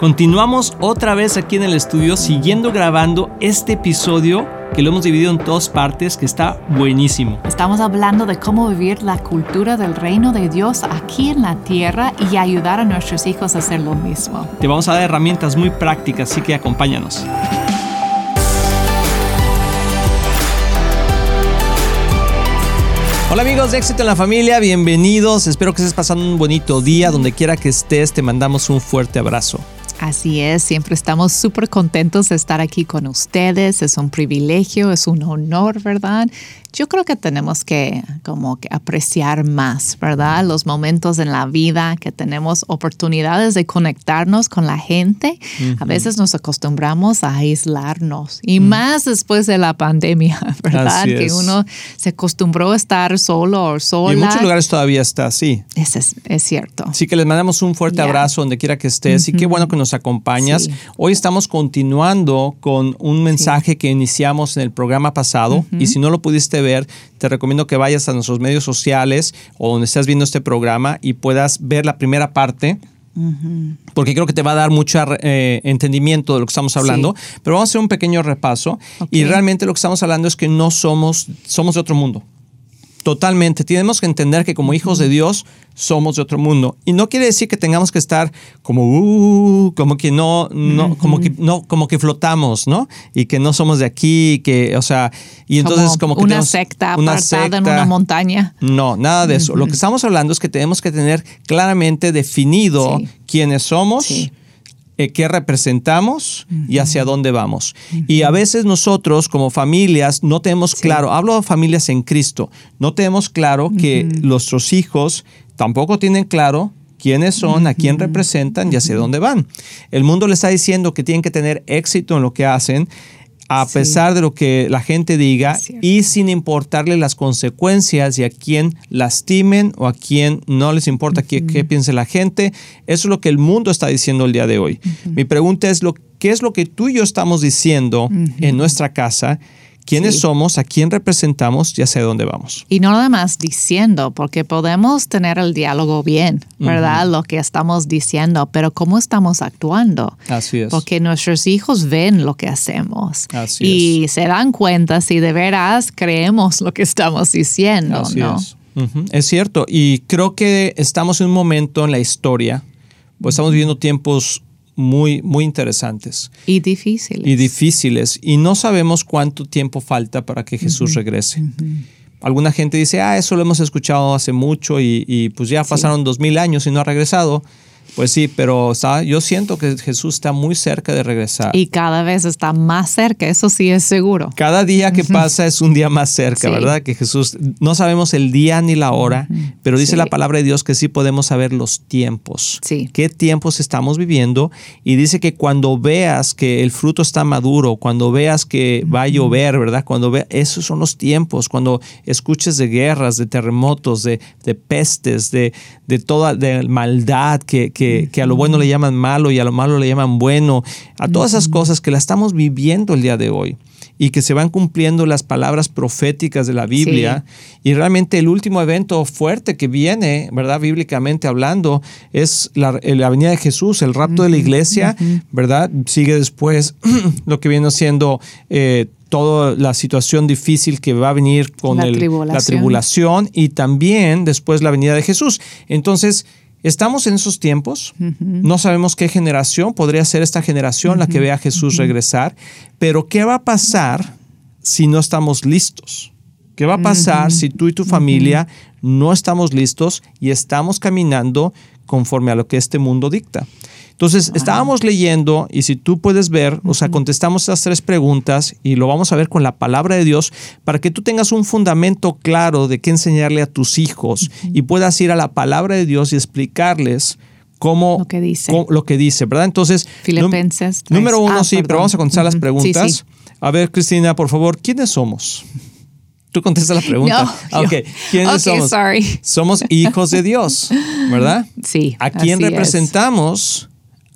Continuamos otra vez aquí en el estudio siguiendo grabando este episodio que lo hemos dividido en dos partes que está buenísimo. Estamos hablando de cómo vivir la cultura del reino de Dios aquí en la tierra y ayudar a nuestros hijos a hacer lo mismo. Te vamos a dar herramientas muy prácticas, así que acompáñanos. Hola amigos de Éxito en la Familia, bienvenidos. Espero que estés pasando un bonito día. Donde quiera que estés, te mandamos un fuerte abrazo. Así es, siempre estamos súper contentos de estar aquí con ustedes. Es un privilegio, es un honor, ¿verdad? Yo creo que tenemos que como que apreciar más, ¿verdad? Los momentos en la vida que tenemos oportunidades de conectarnos con la gente. A veces nos acostumbramos a aislarnos y más después de la pandemia, ¿verdad? que uno se acostumbró a estar solo o sola. Y en muchos lugares todavía está así. Es, es, cierto. Así que les mandamos un fuerte abrazo donde quiera que estés y qué bueno que nos acompañas. Hoy estamos continuando con un mensaje que iniciamos en el programa pasado y si no lo pudiste ver, te recomiendo que vayas a nuestros medios sociales o donde estás viendo este programa y puedas ver la primera parte. Porque creo que te va a dar mucho eh, entendimiento de lo que estamos hablando. Pero vamos a hacer un pequeño repaso. Y realmente lo que estamos hablando es que no somos, somos de otro mundo. Totalmente. Tenemos que entender que como hijos de Dios somos de otro mundo. Y no quiere decir que tengamos que estar como, uh, como que no, no, como que no, como que flotamos, ¿no? Y que no somos de aquí, que, o sea, y entonces como, que una secta una apartada en una montaña. No, nada de eso. Lo que estamos hablando es que tenemos que tener claramente definido quiénes somos. Eh, qué representamos y hacia dónde vamos. Y a veces nosotros como familias no tenemos claro, hablo de familias en Cristo, no tenemos claro que nuestros hijos tampoco tienen claro quiénes son, a quién representan y hacia dónde van. El mundo le está diciendo que tienen que tener éxito en lo que hacen a pesar de lo que la gente diga y sin importarle las consecuencias y a quién lastimen o a quién no les importa qué, piense la gente. Eso es lo que el mundo está diciendo el día de hoy. Mi pregunta es, lo, ¿qué es lo que tú y yo estamos diciendo en nuestra casa? Quiénes somos, a quién representamos y hacia dónde vamos. Y no nada más diciendo, porque podemos tener el diálogo bien, ¿verdad? Lo que estamos diciendo, pero cómo estamos actuando. Así es. Porque nuestros hijos ven lo que hacemos Así y se dan cuenta si de veras creemos lo que estamos diciendo. Así es. Es cierto, y creo que estamos en un momento en la historia, pues estamos viviendo tiempos muy, muy interesantes. Y difíciles. Y difíciles. Y no sabemos cuánto tiempo falta para que Jesús regrese. Alguna gente dice, ah, eso lo hemos escuchado hace mucho y, pues ya pasaron dos mil años y no ha regresado. Pues sí, pero yo siento que Jesús está muy cerca de regresar. Y cada vez está más cerca, eso sí es seguro. Cada día que pasa es un día más cerca, ¿verdad? Que Jesús, no sabemos el día ni la hora, pero dice la palabra de Dios que sí podemos saber los tiempos. Sí. ¿Qué tiempos estamos viviendo? Y dice que cuando veas que el fruto está maduro, cuando veas que va a llover, ¿verdad? Cuando veas, esos son los tiempos, cuando escuches de guerras, de terremotos, de, pestes, de, de toda de maldad que que, a lo bueno le llaman malo y a lo malo le llaman bueno, a todas esas cosas que la estamos viviendo el día de hoy y que se van cumpliendo las palabras proféticas de la Biblia. Y realmente el último evento fuerte que viene, ¿verdad? Bíblicamente hablando, es la, venida de Jesús, el rapto de la iglesia, ¿verdad? Sigue después lo que viene siendo... Eh, toda la situación difícil que va a venir con la, la tribulación y también después la venida de Jesús. Entonces, Estamos en esos tiempos, no sabemos qué generación, podría ser esta generación la que vea a Jesús regresar, pero ¿qué va a pasar si no estamos listos? ¿Qué va a pasar si tú y tu familia no estamos listos y estamos caminando conforme a lo que este mundo dicta? Entonces, estábamos leyendo y si tú puedes ver, o sea, contestamos estas tres preguntas y lo vamos a ver con la palabra de Dios para que tú tengas un fundamento claro de qué enseñarle a tus hijos y puedas ir a la palabra de Dios y explicarles cómo lo que dice, lo que dice ¿verdad? Entonces, Filipenses número uno, ah, sí, pero vamos a contestar las preguntas. A ver, Cristina, por favor, ¿quiénes somos? Tú contestas la pregunta. No, ok, ¿quiénes somos? Somos hijos de Dios, ¿verdad? Sí. ¿A quién representamos?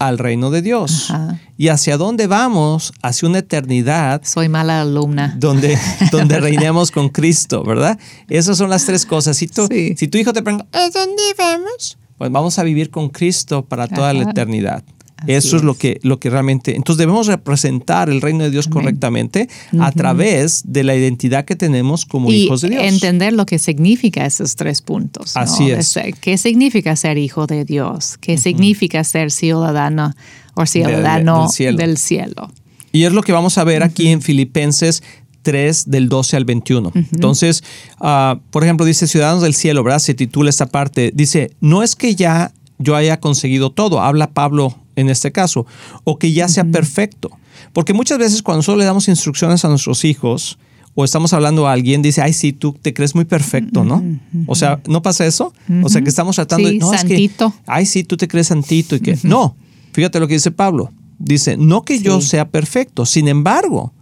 Al reino de Dios. ¿Y hacia dónde vamos? Hacia una eternidad. Soy mala alumna. Donde, donde reinemos con Cristo, ¿verdad? Esas son las tres cosas. Si tu, si hijo te pregunta, ¿a dónde vamos? Pues vamos a vivir con Cristo para toda la eternidad. Eso es, lo que, lo que realmente. Entonces debemos representar el reino de Dios correctamente a través de la identidad que tenemos como hijos de Dios. Entender lo que significa esos tres puntos. Así es. ¿Qué significa ser hijo de Dios? ¿Qué significa ser ciudadano o ciudadano del, cielo. Y es lo que vamos a ver aquí en Filipenses 3 del 12 al 21. Entonces, ah, por ejemplo, dice Ciudadanos del Cielo, ¿verdad? Se titula esta parte. Dice, no es que ya yo haya conseguido todo, habla Pablo en este caso, o que ya sea perfecto. Porque muchas veces cuando solo le damos instrucciones a nuestros hijos, o estamos hablando a alguien, dice, ay, sí, tú te crees muy perfecto, ¿no? O sea, ¿no pasa eso? O sea, que estamos tratando de, no, santito. Es que, ay, sí, tú te crees santito y que, no, fíjate lo que dice Pablo. Dice, no que yo sea perfecto, sin embargo,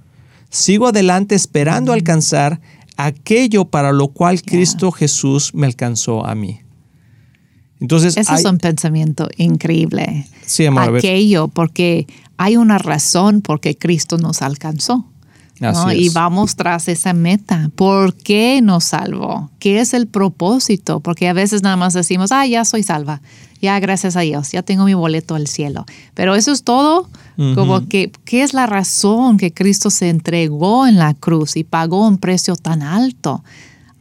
sigo adelante esperando alcanzar aquello para lo cual Cristo Jesús me alcanzó a mí. Entonces, Eso es un pensamiento increíble. Sí, amor, Aquello, porque hay una razón por qué Cristo nos alcanzó. Y vamos tras esa meta. ¿Por qué nos salvó? ¿Qué es el propósito? Porque a veces nada más decimos, ah, ya soy salva. Ya, gracias a Dios, ya tengo mi boleto al cielo. Pero eso es todo. Como que, ¿qué es la razón que Cristo se entregó en la cruz y pagó un precio tan alto?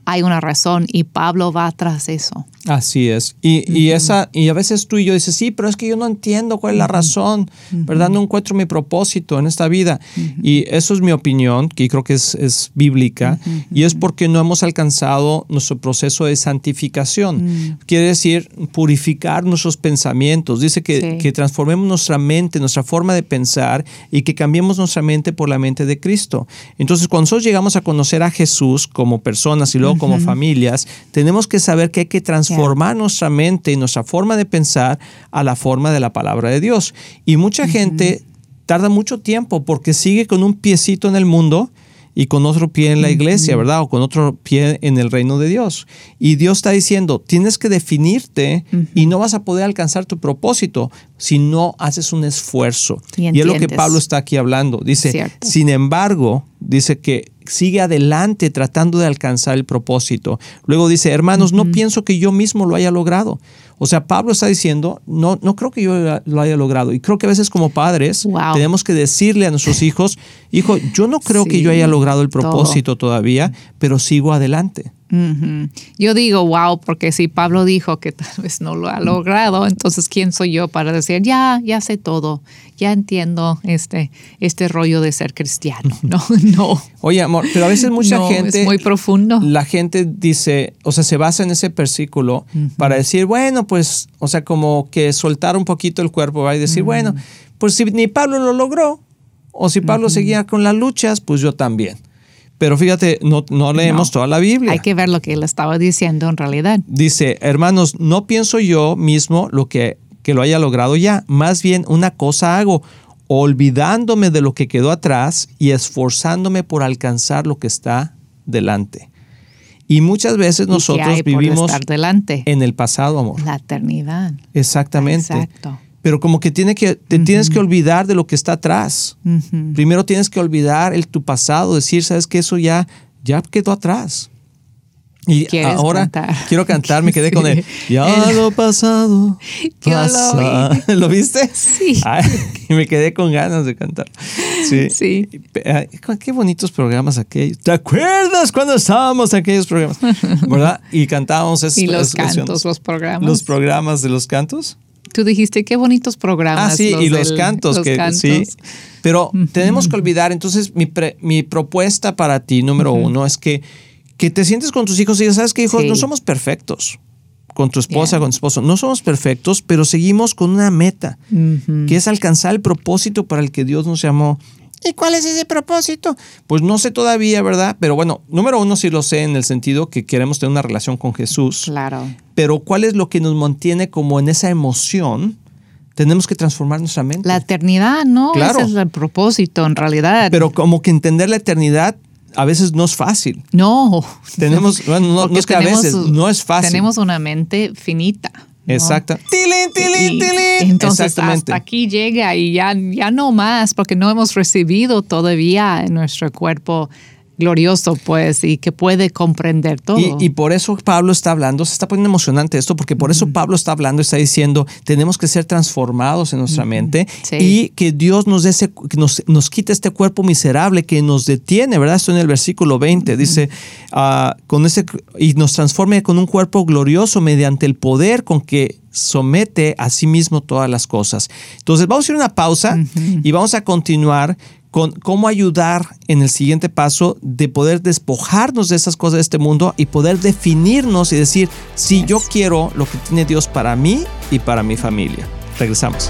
hay una razón y Pablo va tras eso. Así es. Y, esa, y a veces tú y yo dices, sí, pero es que yo no entiendo cuál es la razón, ¿verdad? No encuentro mi propósito en esta vida. Y eso es mi opinión, que creo que es, es bíblica, y es porque no hemos alcanzado nuestro proceso de santificación. Quiere decir purificar nuestros pensamientos. Dice que, que transformemos nuestra mente, nuestra forma de pensar y que cambiemos nuestra mente por la mente de Cristo. Entonces, cuando nosotros llegamos a conocer a Jesús como personas y luego como familias, tenemos que saber que hay que transformar nuestra mente y nuestra forma de pensar a la forma de la palabra de Dios. Y mucha gente tarda mucho tiempo porque sigue con un piecito en el mundo y con otro pie en la iglesia, ¿verdad? O con otro pie en el reino de Dios. Y Dios está diciendo, tienes que definirte y no vas a poder alcanzar tu propósito si no haces un esfuerzo. Y, es lo que Pablo está aquí hablando. Dice, sin embargo, dice que sigue adelante tratando de alcanzar el propósito. Luego dice, hermanos, no pienso que yo mismo lo haya logrado. O sea, Pablo está diciendo, no, no creo que yo lo haya logrado. Y creo que a veces como padres tenemos que decirle a nuestros hijos, hijo, yo no creo que yo haya logrado el propósito todavía, pero sigo adelante. Yo digo, wow, porque si Pablo dijo que tal vez no lo ha logrado, entonces ¿quién soy yo para decir, ya, ya sé todo, ya entiendo este, este rollo de ser cristiano? No, no. Oye, amor, pero a veces mucha gente... Es muy profundo. La gente dice, o sea, se basa en ese versículo para decir, bueno, pues, o sea, como que soltar un poquito el cuerpo ¿va? y decir, bueno, pues si ni Pablo lo logró, o si Pablo seguía con las luchas, pues yo también. Pero fíjate, no, no leemos toda la Biblia. Hay que ver lo que él estaba diciendo en realidad. Dice, hermanos, no pienso yo mismo lo que, que lo haya logrado ya. Más bien una cosa hago, olvidándome de lo que quedó atrás y esforzándome por alcanzar lo que está delante. Y muchas veces nosotros vivimos en el pasado, amor. La eternidad. Exactamente. Exacto pero como que, tiene que te tienes que olvidar de lo que está atrás. Primero tienes que olvidar el, tu pasado, decir, sabes que eso ya, ya quedó atrás. Y ahora quiero cantar, me quedé con él. Ya lo pasado. Pasa. Lo, ¿Lo, viste? Sí. y me quedé con ganas de cantar. Sí. sí. Qué bonitos programas aquellos. ¿Te acuerdas cuando estábamos en aquellos programas? ¿Verdad? Y cantábamos esos. Y los cantos, los programas. Los programas de los cantos. Tú dijiste qué bonitos programas. Ah, sí, y los cantos, que sí. Pero tenemos que olvidar, entonces mi, propuesta para ti, número uno, es que, que te sientes con tus hijos y digas, ¿sabes qué, hijos? No somos perfectos. Con tu esposa, con tu esposo. No somos perfectos, pero seguimos con una meta, que es alcanzar el propósito para el que Dios nos llamó. ¿Y cuál es ese propósito? Pues no sé todavía, ¿verdad? Pero bueno, número uno sí lo sé en el sentido que queremos tener una relación con Jesús. Claro. Pero ¿cuál es lo que nos mantiene como en esa emoción? Tenemos que transformar nuestra mente. La eternidad, ¿no? Claro. Ese es el propósito, en realidad. Pero como que entender la eternidad a veces no es fácil. No. Tenemos, bueno, no, es que a veces no es fácil. Tenemos una mente finita. Exacto. ¡Tilín, tilín, tilín! Entonces Exactamente. hasta aquí llega y ya, ya no más porque no hemos recibido todavía en nuestro cuerpo glorioso, pues, y que puede comprender todo. Y, por eso Pablo está hablando, se está poniendo emocionante esto, porque por eso Pablo está hablando, está diciendo, tenemos que ser transformados en nuestra mente y que Dios nos, dé nos, nos quite este cuerpo miserable que nos detiene, ¿verdad? Esto en el versículo 20 dice, ah, con ese, y nos transforme con un cuerpo glorioso mediante el poder con que somete a sí mismo todas las cosas. Entonces vamos a ir a una pausa y vamos a continuar con cómo ayudar en el siguiente paso de poder despojarnos de esas cosas de este mundo y poder definirnos y decir, si yo quiero lo que tiene Dios para mí y para mi familia. Regresamos.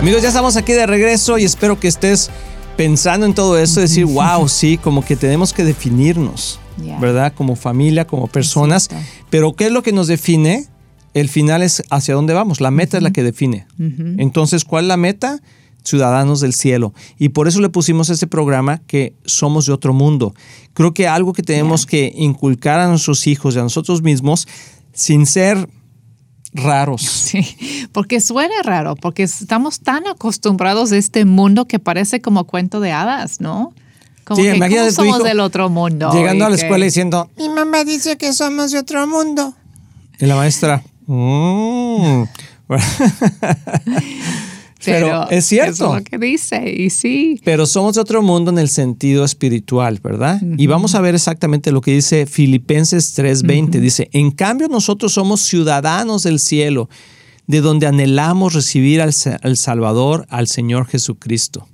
Amigos, ya estamos aquí de regreso y espero que estés pensando en todo eso, decir, wow, sí, como que tenemos que definirnos, ¿verdad? Como familia, como personas. Pero ¿qué es lo que nos define? El final es hacia dónde vamos. La meta es la que define. Entonces, ¿cuál es la meta? Ciudadanos del cielo. Y por eso le pusimos este programa que somos de otro mundo. Creo que algo que tenemos que inculcar a nuestros hijos y a nosotros mismos, sin ser raros. Sí, porque suena raro, porque estamos tan acostumbrados a este mundo que parece como cuento de hadas, ¿no? Como sí, que somos del otro mundo. Llegando a la escuela diciendo, mi mamá dice que somos de otro mundo. Y la maestra, mmm. Pero, es cierto. es lo que dice, y sí. Pero somos de otro mundo en el sentido espiritual, ¿verdad? Y vamos a ver exactamente lo que dice Filipenses 3:20. Dice, en cambio nosotros somos ciudadanos del cielo, de donde anhelamos recibir al, Salvador, al Señor Jesucristo.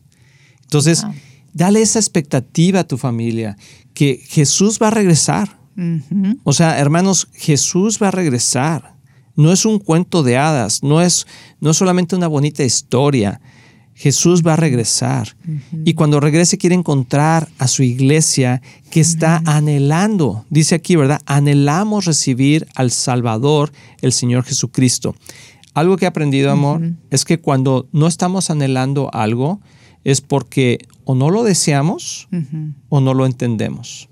Entonces, dale esa expectativa a tu familia, que Jesús va a regresar. O sea, hermanos, Jesús va a regresar. No es un cuento de hadas, no es, no solamente una bonita historia. Jesús va a regresar y cuando regrese quiere encontrar a su iglesia que está anhelando, dice aquí, ¿verdad? Anhelamos recibir al Salvador, el Señor Jesucristo. Algo que he aprendido, amor, es que cuando no estamos anhelando algo es porque o no lo deseamos o no lo entendemos.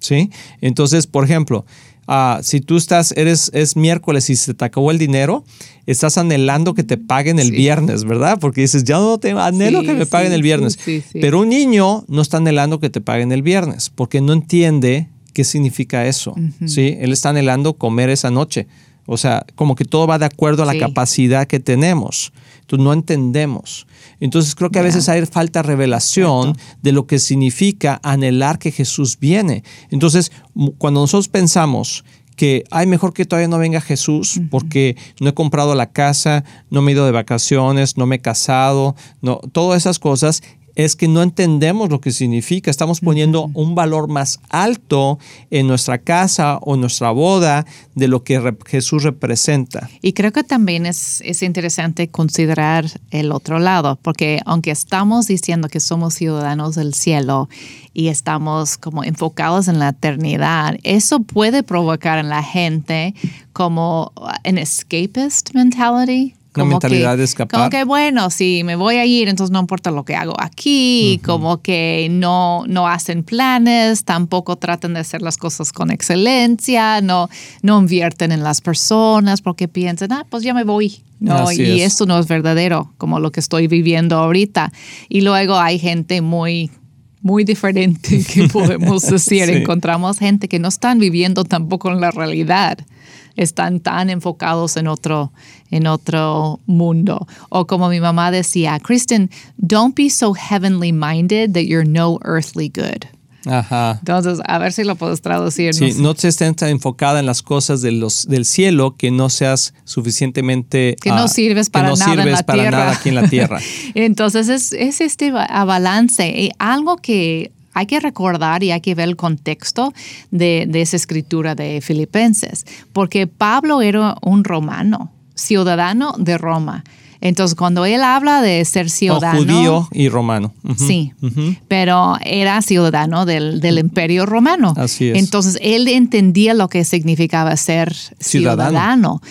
¿Sí? Entonces, por ejemplo, Ah, si tú estás, eres, es miércoles y se te acabó el dinero, estás anhelando que te paguen el viernes, ¿verdad? Porque dices, ya no te anhelo que me paguen el viernes. Pero un niño no está anhelando que te paguen el viernes, porque no entiende qué significa eso. ¿sí? Él está anhelando comer esa noche O sea, como que todo va de acuerdo a la capacidad que tenemos. Entonces no entendemos. Entonces creo que a veces hay falta de revelación de lo que significa anhelar que Jesús viene. Entonces, cuando nosotros pensamos que hay mejor que todavía no venga Jesús porque no he comprado la casa, no me he ido de vacaciones, no me he casado, no, todas esas cosas es que no entendemos lo que significa. Estamos poniendo un valor más alto en nuestra casa o en nuestra boda de lo que re- Jesús representa. Y creo que también es, es interesante considerar el otro lado, porque aunque estamos diciendo que somos ciudadanos del cielo y estamos como enfocados en la eternidad, eso puede provocar en la gente como an escapist mentality. Una como mentalidad que, de escapar. Como que, bueno, si me voy a ir, entonces no importa lo que hago aquí, como que no, no hacen planes, tampoco tratan de hacer las cosas con excelencia, no, no invierten en las personas porque piensan, ah, pues ya me voy. No, Así y es. esto no es verdadero, como lo que estoy viviendo ahorita. Y luego hay gente muy muy diferente que podemos decir. Sí. Encontramos gente que no están viviendo tampoco en la realidad. Están tan enfocados en otro, en otro mundo. O como mi mamá decía, Kristen, don't be so heavenly minded that you're no earthly good. Ajá. Entonces, a ver si lo puedes traducir. Sí, no te estés tan enfocada en las cosas de los, del cielo que no seas suficientemente... Que no ah, sirves para no nada en la para tierra. nada aquí en la tierra. Entonces es, es este balance y algo que hay que recordar y hay que ver el contexto de, de esa escritura de Filipenses, porque Pablo era un romano, ciudadano de Roma. Entonces cuando él habla de ser O ciudadano, judío y romano. Sí, pero era ciudadano del, del imperio romano. Así es. Entonces él entendía lo que significaba ser Ciudadano. ciudadano.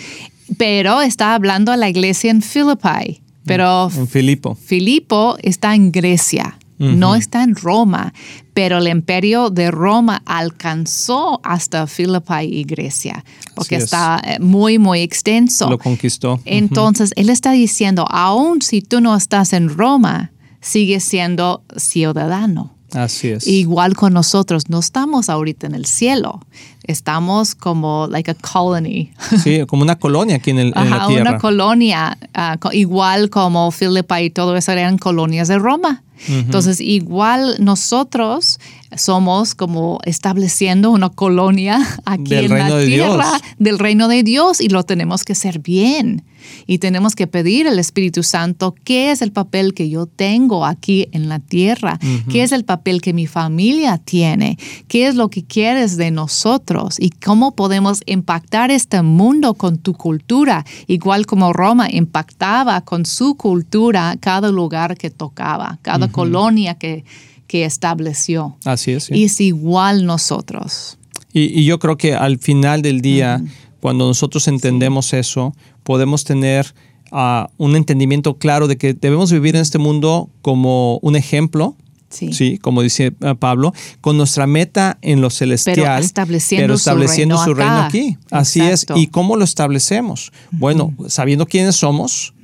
Pero está hablando a la iglesia en Philippi. Pero En Filipo. Filipo está en Grecia, no está en Roma, pero el imperio de Roma alcanzó hasta Filipi y Grecia, porque Así está eh, muy, muy extenso. Lo conquistó. Entonces, él está diciendo, aun si tú no estás en Roma, sigues siendo ciudadano. Así es. Igual con nosotros, no estamos ahorita en el cielo, estamos como like a colony. Sí, como una colonia aquí en, el, en la Ajá, tierra. una colonia, ah, igual como Filipa y todo eso eran colonias de Roma. Entonces, igual nosotros somos como estableciendo una colonia aquí Del en la de tierra Dios. del reino de Dios y lo tenemos que hacer bien. Y tenemos que pedir al Espíritu Santo qué es el papel que yo tengo aquí en la tierra, qué es el papel que mi familia tiene, qué es lo que quieres de nosotros y cómo podemos impactar este mundo con tu cultura, igual como Roma impactaba con su cultura cada lugar que tocaba, cada colonia que, que estableció. Así es. sí. Y es igual nosotros. Y, y yo creo que al final del día, cuando nosotros entendemos eso, podemos tener ah, un entendimiento claro de que debemos vivir en este mundo como un ejemplo. Sí. como dice ah, Pablo, con nuestra meta en lo celestial, estableciendo pero su estableciendo reino su reino aquí. Así Exacto. es. ¿Y cómo lo establecemos? Bueno, sabiendo quiénes somos,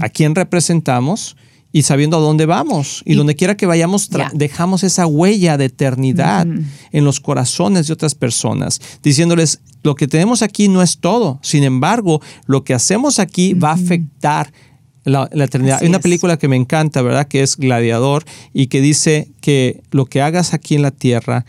a quién representamos y sabiendo a dónde vamos. Y, donde quiera que vayamos, dejamos esa huella de eternidad en los corazones de otras personas, diciéndoles, lo que tenemos aquí no es todo. Sin embargo, lo que hacemos aquí va a afectar la, la eternidad. Así Hay una es. película que me encanta, ¿verdad? Que es Gladiador y que dice que lo que hagas aquí en la tierra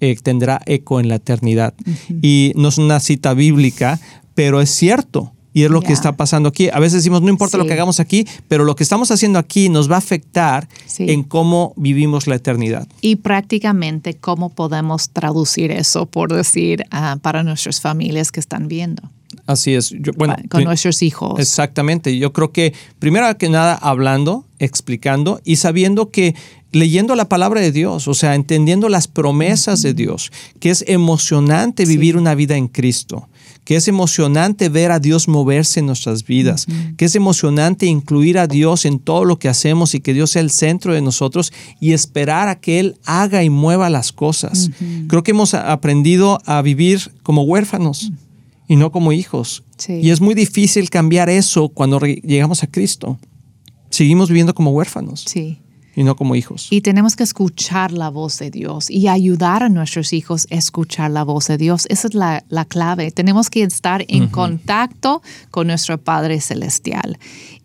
eh, tendrá eco en la eternidad. Y no es una cita bíblica, pero es cierto. Y es lo que Ya. está pasando aquí. A veces decimos, no importa lo Sí. que hagamos aquí, pero lo que estamos haciendo aquí nos va a afectar Sí. en cómo vivimos la eternidad. Y prácticamente cómo podemos traducir eso, por decir, ah, para nuestras familias que están viendo, Así es. Yo- bueno, con nuestros hijos. Exactamente. Yo creo que primero que nada hablando, explicando y sabiendo que leyendo la palabra de Dios, o sea, entendiendo las promesas de Dios, que es emocionante vivir una vida en Cristo, que es emocionante ver a Dios moverse en nuestras vidas, que es emocionante incluir a Dios en todo lo que hacemos y que Dios sea el centro de nosotros y esperar a que Él haga y mueva las cosas. Creo que hemos aprendido a vivir como huérfanos y no como hijos. Sí. Y es muy difícil cambiar eso cuando llegamos a Cristo. Seguimos viviendo como huérfanos. Sí. Y no como hijos. Y tenemos que escuchar la voz de Dios y ayudar a nuestros hijos a escuchar la voz de Dios. Esa es la, la clave. Tenemos que estar en contacto con nuestro Padre Celestial.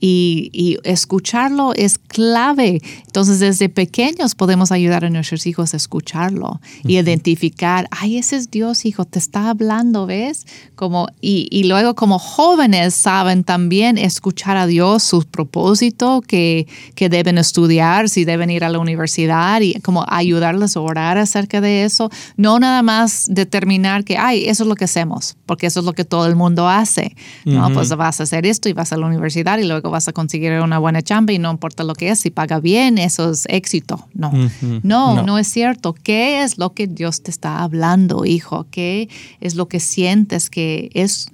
Y, y, escucharlo es clave. Entonces, desde pequeños podemos ayudar a nuestros hijos a escucharlo y identificar, ay, ese es Dios, hijo, te está hablando, ¿ves? Como, y, y luego como jóvenes saben también escuchar a Dios, su propósito, que, que deben estudiar, si deben ir a la universidad y como ayudarles a orar acerca de eso. No nada más determinar que, ay, eso es lo que hacemos, porque eso es lo que todo el mundo hace. No, pues vas a hacer esto y vas a la universidad y luego vas a conseguir una buena chamba y no importa lo que es, si paga bien, eso es éxito. No, no, no, es cierto. ¿Qué es lo que Dios te está hablando, hijo? ¿Qué es lo que sientes que es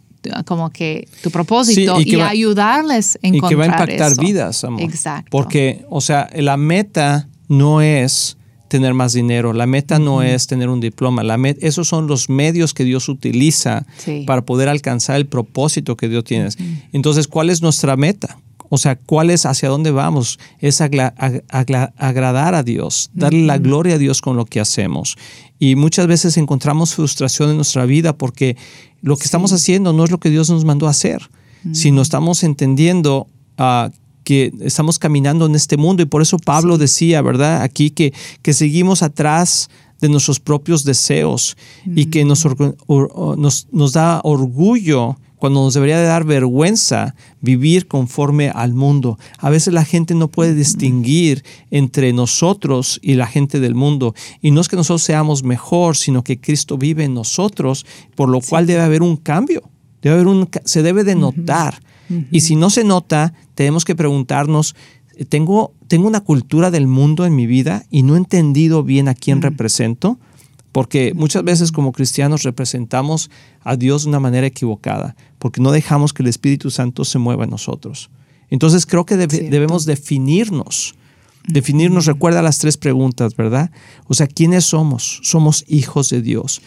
como que tu propósito y, ayudarles a encontrar Y que va a impactar vidas, amor. Exacto. Porque, o sea, la meta no es tener más dinero, la meta no es tener un diploma, la esos son los medios que Dios utiliza para poder alcanzar el propósito que Dios tiene. Entonces, ¿cuál es nuestra meta? O sea, ¿cuál es hacia dónde vamos? Es agradar a Dios, darle la gloria a Dios con lo que hacemos. Y muchas veces encontramos frustración en nuestra vida porque lo que estamos haciendo no es lo que Dios nos mandó a hacer, sino estamos entendiendo uh, que estamos caminando en este mundo y por eso Pablo decía, ¿verdad? Aquí que, que seguimos atrás de nuestros propios deseos y que nos, nos, nos, da orgullo cuando nos debería de dar vergüenza vivir conforme al mundo. A veces la gente no puede distinguir entre nosotros y la gente del mundo. Y no es que nosotros seamos mejor, sino que Cristo vive en nosotros, por lo cual debe haber un cambio. Debe haber un, se debe de notar. Y si no se nota, tenemos que preguntarnos, ¿tengo, ¿tengo una cultura del mundo en mi vida y no he entendido bien a quién represento? Porque muchas veces como cristianos representamos a Dios de una manera equivocada, porque no dejamos que el Espíritu Santo se mueva en nosotros. Entonces creo que debemos definirnos. Definirnos, recuerda las tres preguntas, ¿verdad? O sea, ¿quiénes somos? Somos hijos de Dios.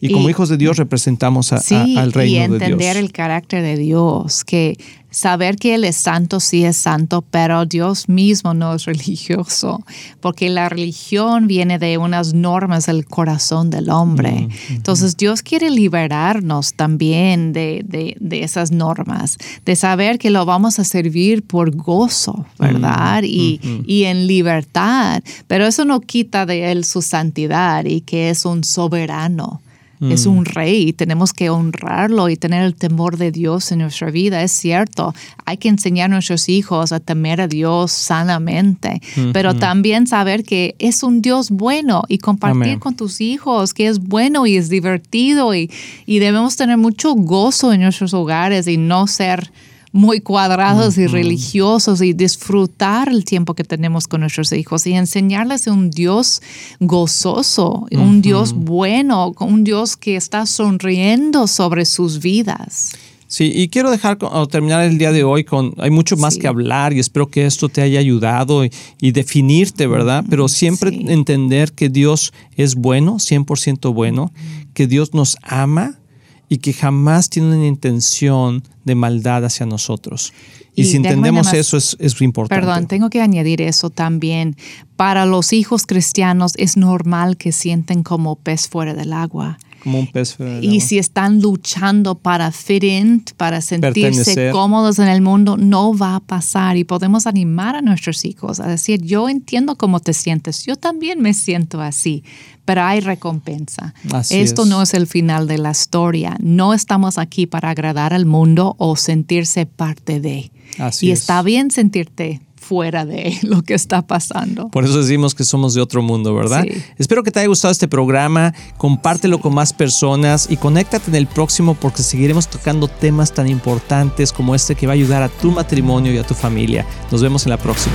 Y como hijos de Dios representamos al reino de Dios. Y entender el carácter de Dios, que saber que Él es santo, sí es santo, pero Dios mismo no es religioso, porque la religión viene de unas normas del corazón del hombre. Entonces Dios quiere liberarnos también de, de, esas normas, de saber que lo vamos a servir por gozo, ¿verdad? y, y en libertad, pero eso no quita de Él su santidad y que es un soberano. Es un mm. rey y tenemos que honrarlo y tener el temor de Dios en nuestra vida. Es cierto, hay que enseñar a nuestros hijos a temer a Dios sanamente, pero también saber que es un Dios bueno y compartir con tus hijos que es bueno y es divertido y, y debemos tener mucho gozo en nuestros hogares y no ser muy cuadrados y religiosos y disfrutar el tiempo que tenemos con nuestros hijos y enseñarles un Dios gozoso, un Dios bueno, un Dios que está sonriendo sobre sus vidas. Sí, y quiero dejar terminar el día de hoy con, hay mucho más que hablar y espero que esto te haya ayudado y, definirte, ¿verdad? Pero siempre entender que Dios es bueno, 100% bueno, que Dios nos ama, y que jamás tiene una intención de maldad hacia nosotros. Y, si entendemos eso es, es importante. Perdón, tengo que añadir eso también. Para los hijos cristianos es normal que sienten como pez fuera del agua. Como un pez y si están luchando para fit in, para sentirse cómodos en el mundo, no va a pasar. Y podemos animar a nuestros hijos a decir, yo entiendo cómo te sientes, yo también me siento así pero hay recompensa. Esto no es el final de la historia. No estamos aquí para agradar al mundo o sentirse parte de. y está bien sentirte fuera de lo que está pasando. Por eso decimos que somos de otro mundo, ¿verdad? Espero que te haya gustado este programa, compártelo con más personas y conéctate en el próximo porque seguiremos tocando temas tan importantes como este que va a ayudar a tu matrimonio y a tu familia. Nos vemos en la próxima.